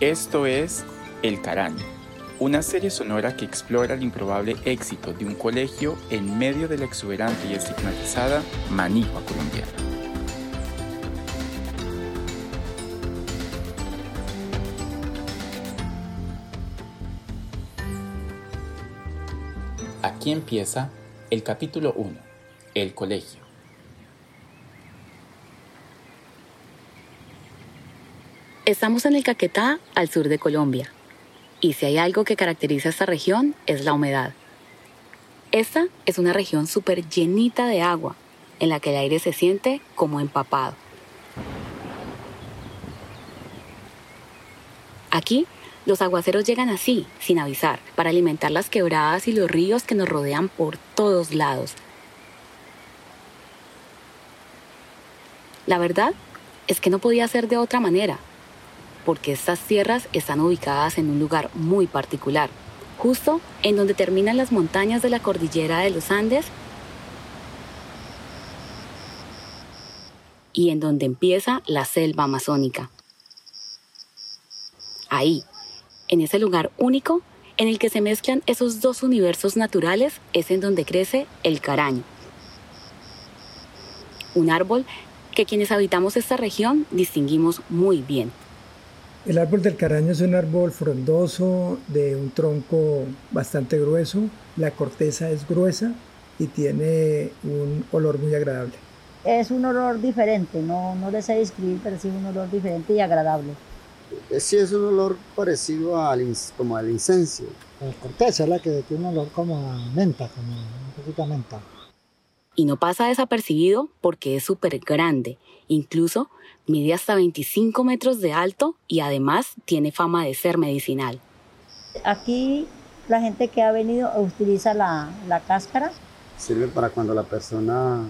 Esto es El Caraño, una serie sonora que explora el improbable éxito de un colegio en medio de la exuberante y estigmatizada manigua colombiana. Aquí empieza el capítulo 1, El colegio. Estamos en el Caquetá, al sur de Colombia. Y si hay algo que caracteriza esta región es la humedad. Esta es una región súper llenita de agua, en la que el aire se siente como empapado. Aquí, los aguaceros llegan así, sin avisar, para alimentar las quebradas y los ríos que nos rodean por todos lados. La verdad es que no podía ser de otra manera porque estas tierras están ubicadas en un lugar muy particular, justo en donde terminan las montañas de la cordillera de los Andes y en donde empieza la selva amazónica. Ahí, en ese lugar único en el que se mezclan esos dos universos naturales, es en donde crece el caraño. Un árbol que quienes habitamos esta región distinguimos muy bien. El árbol del caraño es un árbol frondoso de un tronco bastante grueso, la corteza es gruesa y tiene un olor muy agradable. Es un olor diferente, no, no le sé describir, pero sí un olor diferente y agradable. Eh, sí, es un olor parecido al, como al incenso. La corteza es la que tiene un olor como a menta, como un poquito a menta. Y no pasa desapercibido porque es súper grande, incluso Mide hasta 25 metros de alto y además tiene fama de ser medicinal. Aquí la gente que ha venido utiliza la, la cáscara. Sirve para cuando la persona,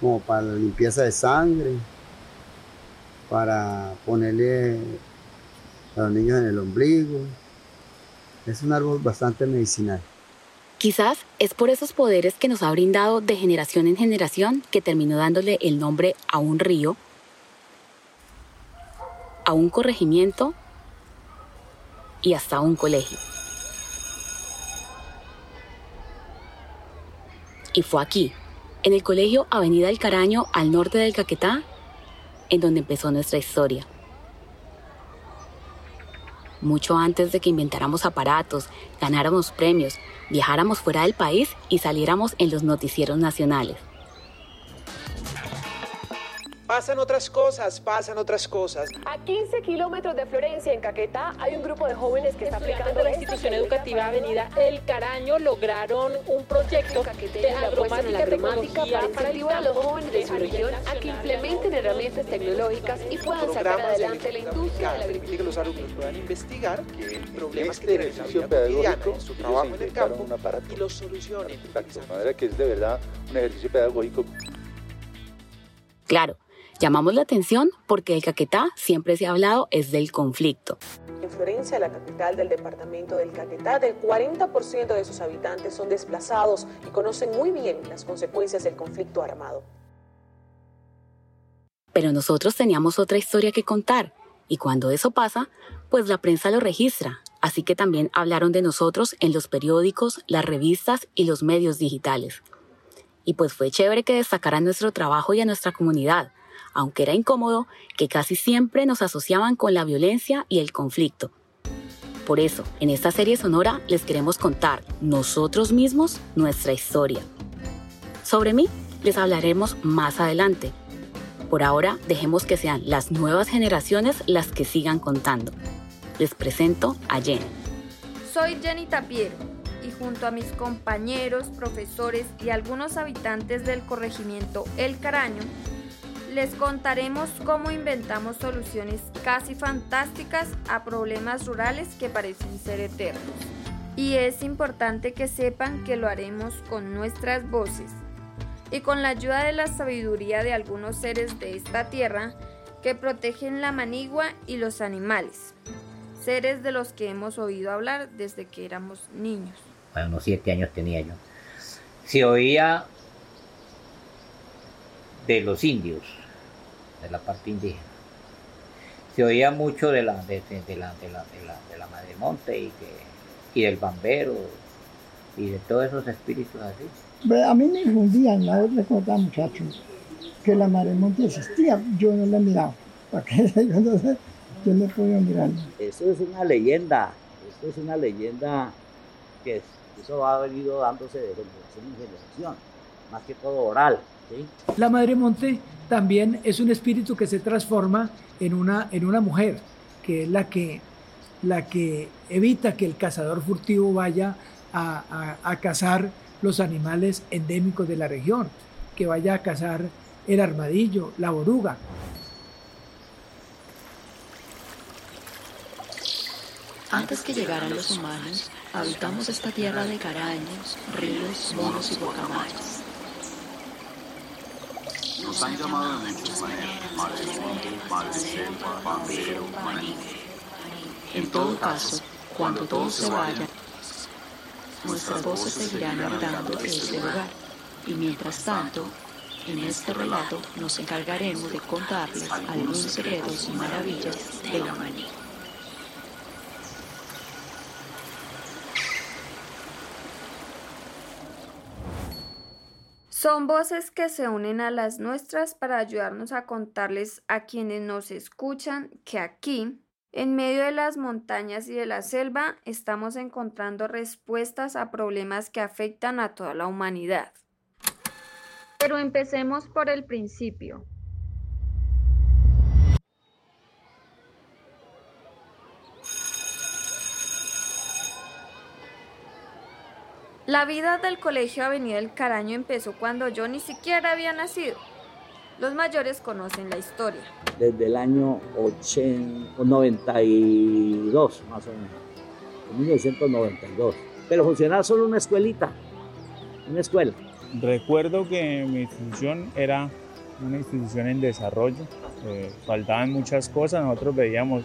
como para la limpieza de sangre, para ponerle a los niños en el ombligo. Es un árbol bastante medicinal. Quizás es por esos poderes que nos ha brindado de generación en generación que terminó dándole el nombre a un río a un corregimiento y hasta un colegio. Y fue aquí, en el colegio Avenida del Caraño, al norte del Caquetá, en donde empezó nuestra historia. Mucho antes de que inventáramos aparatos, ganáramos premios, viajáramos fuera del país y saliéramos en los noticieros nacionales. Pasan otras cosas, pasan otras cosas. A 15 kilómetros de Florencia, en Caquetá, hay un grupo de jóvenes que está aplicando la institución educativa Avenida El Caraño lograron un proyecto de agromática tecnológica para incentivar a los jóvenes de su región a que implementen herramientas tecnológicas y puedan sacar adelante la industria de la agricultura. que los alumnos puedan investigar problemas que este tienen en la ejercicio vida cotidiana, pedagógico su trabajo en el campo un aparato. y los solucionen. Exacto, de manera que es de verdad un ejercicio pedagógico Claro, llamamos la atención porque el Caquetá siempre se ha hablado es del conflicto. En Florencia, la capital del departamento del Caquetá, el 40% de sus habitantes son desplazados y conocen muy bien las consecuencias del conflicto armado. Pero nosotros teníamos otra historia que contar y cuando eso pasa, pues la prensa lo registra, así que también hablaron de nosotros en los periódicos, las revistas y los medios digitales. Y pues fue chévere que destacaran nuestro trabajo y a nuestra comunidad, aunque era incómodo que casi siempre nos asociaban con la violencia y el conflicto. Por eso, en esta serie sonora les queremos contar nosotros mismos nuestra historia. Sobre mí les hablaremos más adelante. Por ahora, dejemos que sean las nuevas generaciones las que sigan contando. Les presento a Jen. Soy Jenny Tapiero y junto a mis compañeros, profesores y algunos habitantes del corregimiento El Caraño, les contaremos cómo inventamos soluciones casi fantásticas a problemas rurales que parecen ser eternos. Y es importante que sepan que lo haremos con nuestras voces y con la ayuda de la sabiduría de algunos seres de esta tierra que protegen la manigua y los animales, seres de los que hemos oído hablar desde que éramos niños. Bueno, unos siete años tenía yo. Se oía de los indios, de la parte indígena. se oía mucho de la, de, de, la, de, la, de, la, de la Madre Monte y, que, y del Bambero y de todos esos espíritus así. A mí me infundían, la vez me contaba muchachos, que la Madre Monte existía, yo no la miraba. ¿Para qué? Yo no sé, yo no podía mirar. Eso es una leyenda, esto es una leyenda que eso ha venido dándose de generación en generación, más que todo oral. La Madre Monte también es un espíritu que se transforma en una, en una mujer, que es la que, la que evita que el cazador furtivo vaya a, a, a cazar los animales endémicos de la región, que vaya a cazar el armadillo, la boruga. Antes que llegaran los humanos, habitamos esta tierra de caraños, ríos, monos y guacamayas. Nos han llamado de muchas maneras, madre monte, madre selva, maní. En todo caso, cuando todos se vayan, nuestras voces seguirán habitando este lugar. Y mientras tanto, en este relato nos encargaremos de contarles algunos secretos y maravillas de la manía. Son voces que se unen a las nuestras para ayudarnos a contarles a quienes nos escuchan que aquí, en medio de las montañas y de la selva, estamos encontrando respuestas a problemas que afectan a toda la humanidad. Pero empecemos por el principio. La vida del Colegio Avenida del Caraño empezó cuando yo ni siquiera había nacido. Los mayores conocen la historia. Desde el año 80, 92, más o menos. En 1992. Pero funcionaba solo una escuelita. Una escuela. Recuerdo que mi institución era una institución en desarrollo. Eh, faltaban muchas cosas. Nosotros veíamos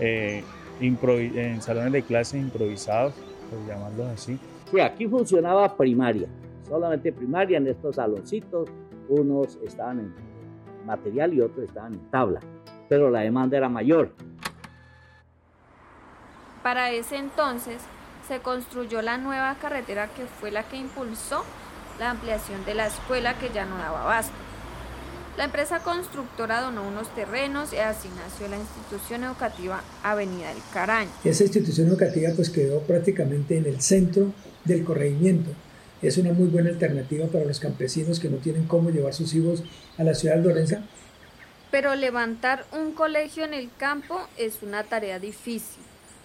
eh, en salones de clase improvisados, por llamarlos así. Sí, aquí funcionaba primaria, solamente primaria en estos saloncitos. Unos estaban en material y otros estaban en tabla, pero la demanda era mayor. Para ese entonces se construyó la nueva carretera que fue la que impulsó la ampliación de la escuela que ya no daba abasto. La empresa constructora donó unos terrenos y así nació la institución educativa Avenida del Caraño. Esa institución educativa pues quedó prácticamente en el centro del corregimiento. Es una muy buena alternativa para los campesinos que no tienen cómo llevar sus hijos a la ciudad de Lorenza. Pero levantar un colegio en el campo es una tarea difícil.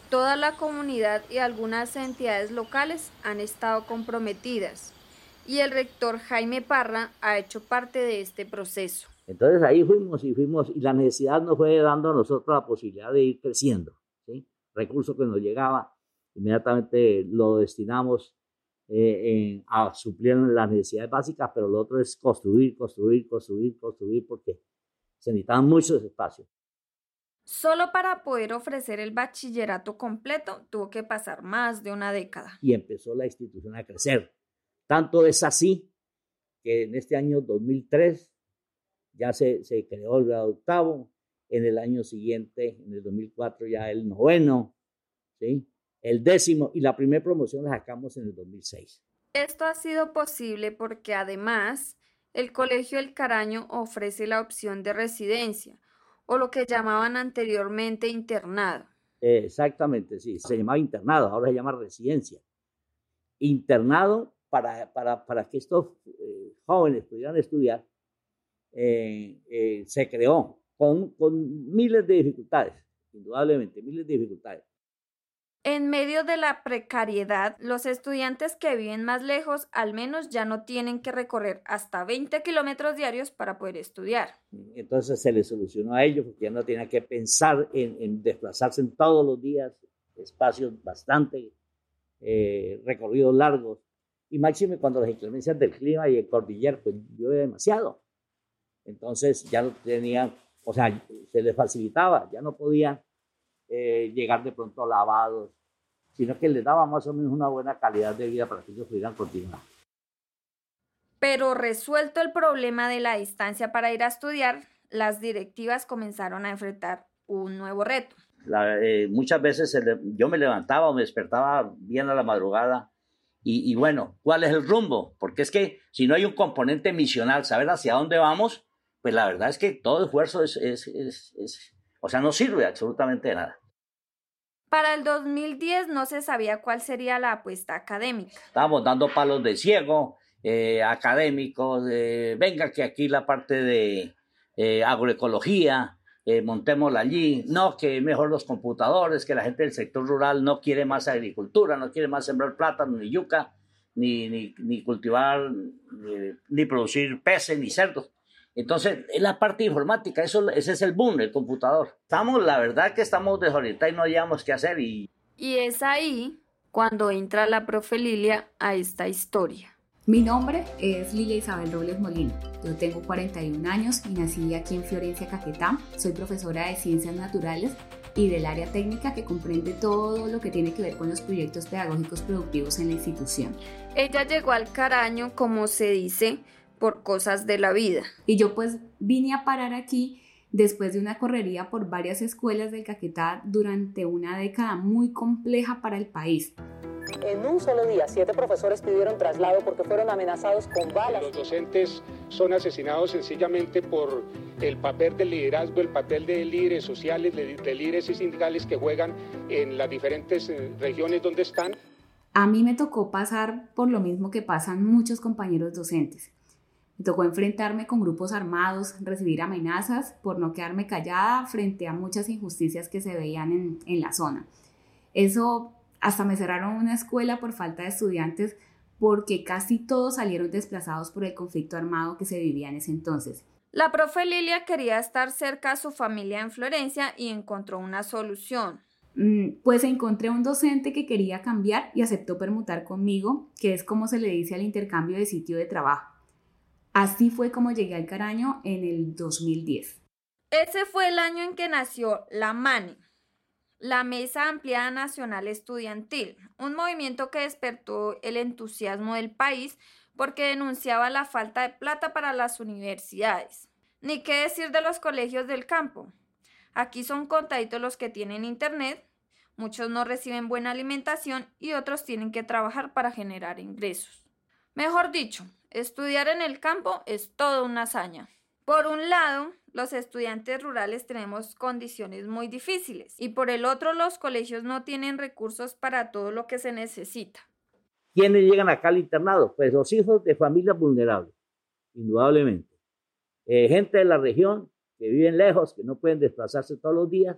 Toda la comunidad y algunas entidades locales han estado comprometidas y el rector Jaime Parra ha hecho parte de este proceso. Entonces ahí fuimos y fuimos y la necesidad nos fue dando a nosotros la posibilidad de ir creciendo. ¿sí? Recurso que nos llegaba, inmediatamente lo destinamos eh, a suplir las necesidades básicas, pero lo otro es construir, construir, construir, construir, porque se necesitaban muchos espacios. Solo para poder ofrecer el bachillerato completo tuvo que pasar más de una década. Y empezó la institución a crecer. Tanto es así que en este año 2003 ya se, se creó el grado octavo, en el año siguiente, en el 2004 ya el noveno, ¿sí? el décimo y la primera promoción la sacamos en el 2006. Esto ha sido posible porque además el Colegio El Caraño ofrece la opción de residencia o lo que llamaban anteriormente internado. Exactamente, sí, se llamaba internado, ahora se llama residencia. Internado para, para, para que estos eh, jóvenes pudieran estudiar, eh, eh, se creó con, con miles de dificultades, indudablemente, miles de dificultades. En medio de la precariedad, los estudiantes que viven más lejos al menos ya no tienen que recorrer hasta 20 kilómetros diarios para poder estudiar. Entonces se les solucionó a ellos porque ya no tenían que pensar en, en desplazarse en todos los días, espacios bastante eh, recorridos largos y máxime cuando las inclemencias del clima y el cordillero pues llueve demasiado. Entonces ya no tenían, o sea, se les facilitaba, ya no podían eh, llegar de pronto lavados, sino que les daba más o menos una buena calidad de vida para que ellos pudieran continuar. Pero resuelto el problema de la distancia para ir a estudiar, las directivas comenzaron a enfrentar un nuevo reto. Eh, muchas veces yo me levantaba o me despertaba bien a la madrugada y, bueno, ¿cuál es el rumbo? Porque es que si no hay un componente misional, saber hacia dónde vamos, pues la verdad es que todo esfuerzo es, es, es o sea, no sirve absolutamente de nada. Para el 2010 no se sabía cuál sería la apuesta académica. Estábamos dando palos de ciego, eh, académicos, venga que aquí la parte de eh, agroecología, eh, montémosla allí, no, que mejor los computadores, que la gente del sector rural no quiere más agricultura, no quiere más sembrar plátano ni yuca, ni, ni, ni cultivar, ni, producir peces, ni cerdos. Entonces, es la parte informática, eso, ese es el boom, el computador. Estamos, la verdad que estamos desorientados y no hayamos qué hacer. Y... y es ahí cuando entra la profe Lilia a esta historia. Mi nombre es Lilia Isabel Robles Molina. Yo tengo 41 años y nací aquí en Florencia, Caquetá. Soy profesora de Ciencias Naturales y del área técnica que comprende todo lo que tiene que ver con los proyectos pedagógicos productivos en la institución. Ella llegó al Caraño, como se dice, por cosas de la vida. Y yo pues vine a parar aquí después de una correría por varias escuelas del Caquetá durante una década muy compleja para el país. En un solo día, siete profesores pidieron traslado porque fueron amenazados con balas. Los docentes son asesinados sencillamente por el papel del liderazgo, el papel de líderes sociales, de líderes y sindicales que juegan en las diferentes eh, regiones donde están. A mí me tocó pasar por lo mismo que pasan muchos compañeros docentes. Me tocó enfrentarme con grupos armados, recibir amenazas por no quedarme callada frente a muchas injusticias que se veían en, en la zona. Eso hasta me cerraron una escuela por falta de estudiantes porque casi todos salieron desplazados por el conflicto armado que se vivía en ese entonces. La profe Lilia quería estar cerca a su familia en Florencia y encontró una solución. Mm, pues encontré un docente que quería cambiar y aceptó permutar conmigo, que es como se le dice al intercambio de sitio de trabajo. Así fue como llegué al Caraño en el 2010. Ese fue el año en que nació la MANI, la Mesa Ampliada Nacional Estudiantil, un movimiento que despertó el entusiasmo del país porque denunciaba la falta de plata para las universidades. Ni qué decir de los colegios del campo. Aquí son contaditos los que tienen internet, muchos no reciben buena alimentación y otros tienen que trabajar para generar ingresos. Mejor dicho, Estudiar en el campo es toda una hazaña. Por un lado, los estudiantes rurales tenemos condiciones muy difíciles y por el otro los colegios no tienen recursos para todo lo que se necesita. ¿Quiénes llegan acá al internado? Pues los hijos de familias vulnerables, indudablemente. Eh, gente de la región que viven lejos, que no pueden desplazarse todos los días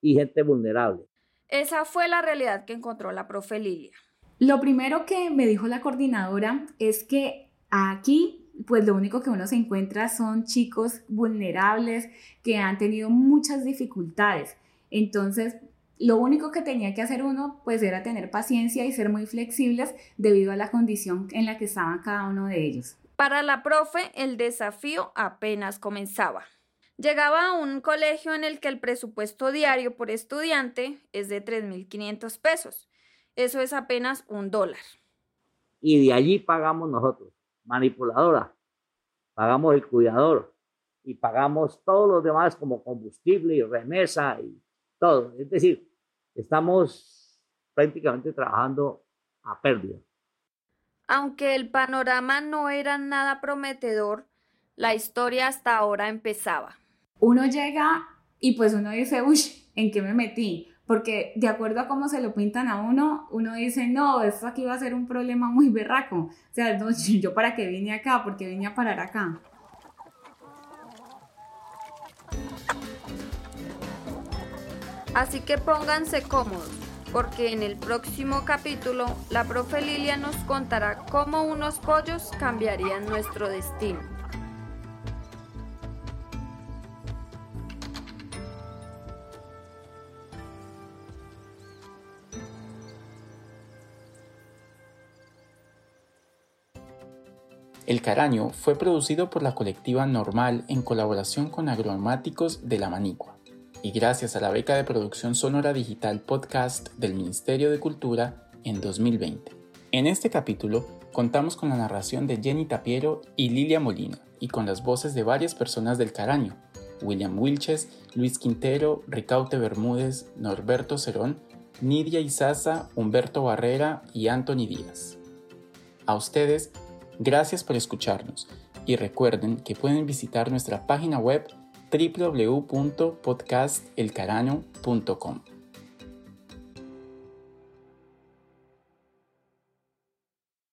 y gente vulnerable. Esa fue la realidad que encontró la profe Lilia. Lo primero que me dijo la coordinadora es que Aquí, pues lo único que uno se encuentra son chicos vulnerables que han tenido muchas dificultades. Entonces, lo único que tenía que hacer uno, pues era tener paciencia y ser muy flexibles debido a la condición en la que estaban cada uno de ellos. Para la profe, el desafío apenas comenzaba. Llegaba a un colegio en el que el presupuesto diario por estudiante es de 3.500 pesos. Eso es apenas un dólar. Y de allí pagamos nosotros manipuladora, pagamos el cuidador y pagamos todos los demás como combustible y remesa y todo. Es decir, estamos prácticamente trabajando a pérdida. Aunque el panorama no era nada prometedor, la historia hasta ahora empezaba. Uno llega y pues uno dice, uy, ¿en qué me metí? Porque de acuerdo a cómo se lo pintan a uno, uno dice, no, esto aquí va a ser un problema muy berraco. O sea, yo para qué vine acá, porque vine a parar acá. Así que pónganse cómodos, porque en el próximo capítulo la profe Lilia nos contará cómo unos pollos cambiarían nuestro destino. El Caraño fue producido por la colectiva Normal en colaboración con agromáticos de La Manicua y gracias a la beca de producción sonora digital podcast del Ministerio de Cultura en 2020. En este capítulo contamos con la narración de Jenny Tapiero y Lilia Molina y con las voces de varias personas del Caraño, William Wilches, Luis Quintero, Ricaute Bermúdez, Norberto Cerón, Nidia Izaza, Humberto Barrera y Anthony Díaz. A ustedes, gracias por escucharnos y recuerden que pueden visitar nuestra página web www.podcastelcaraño.com.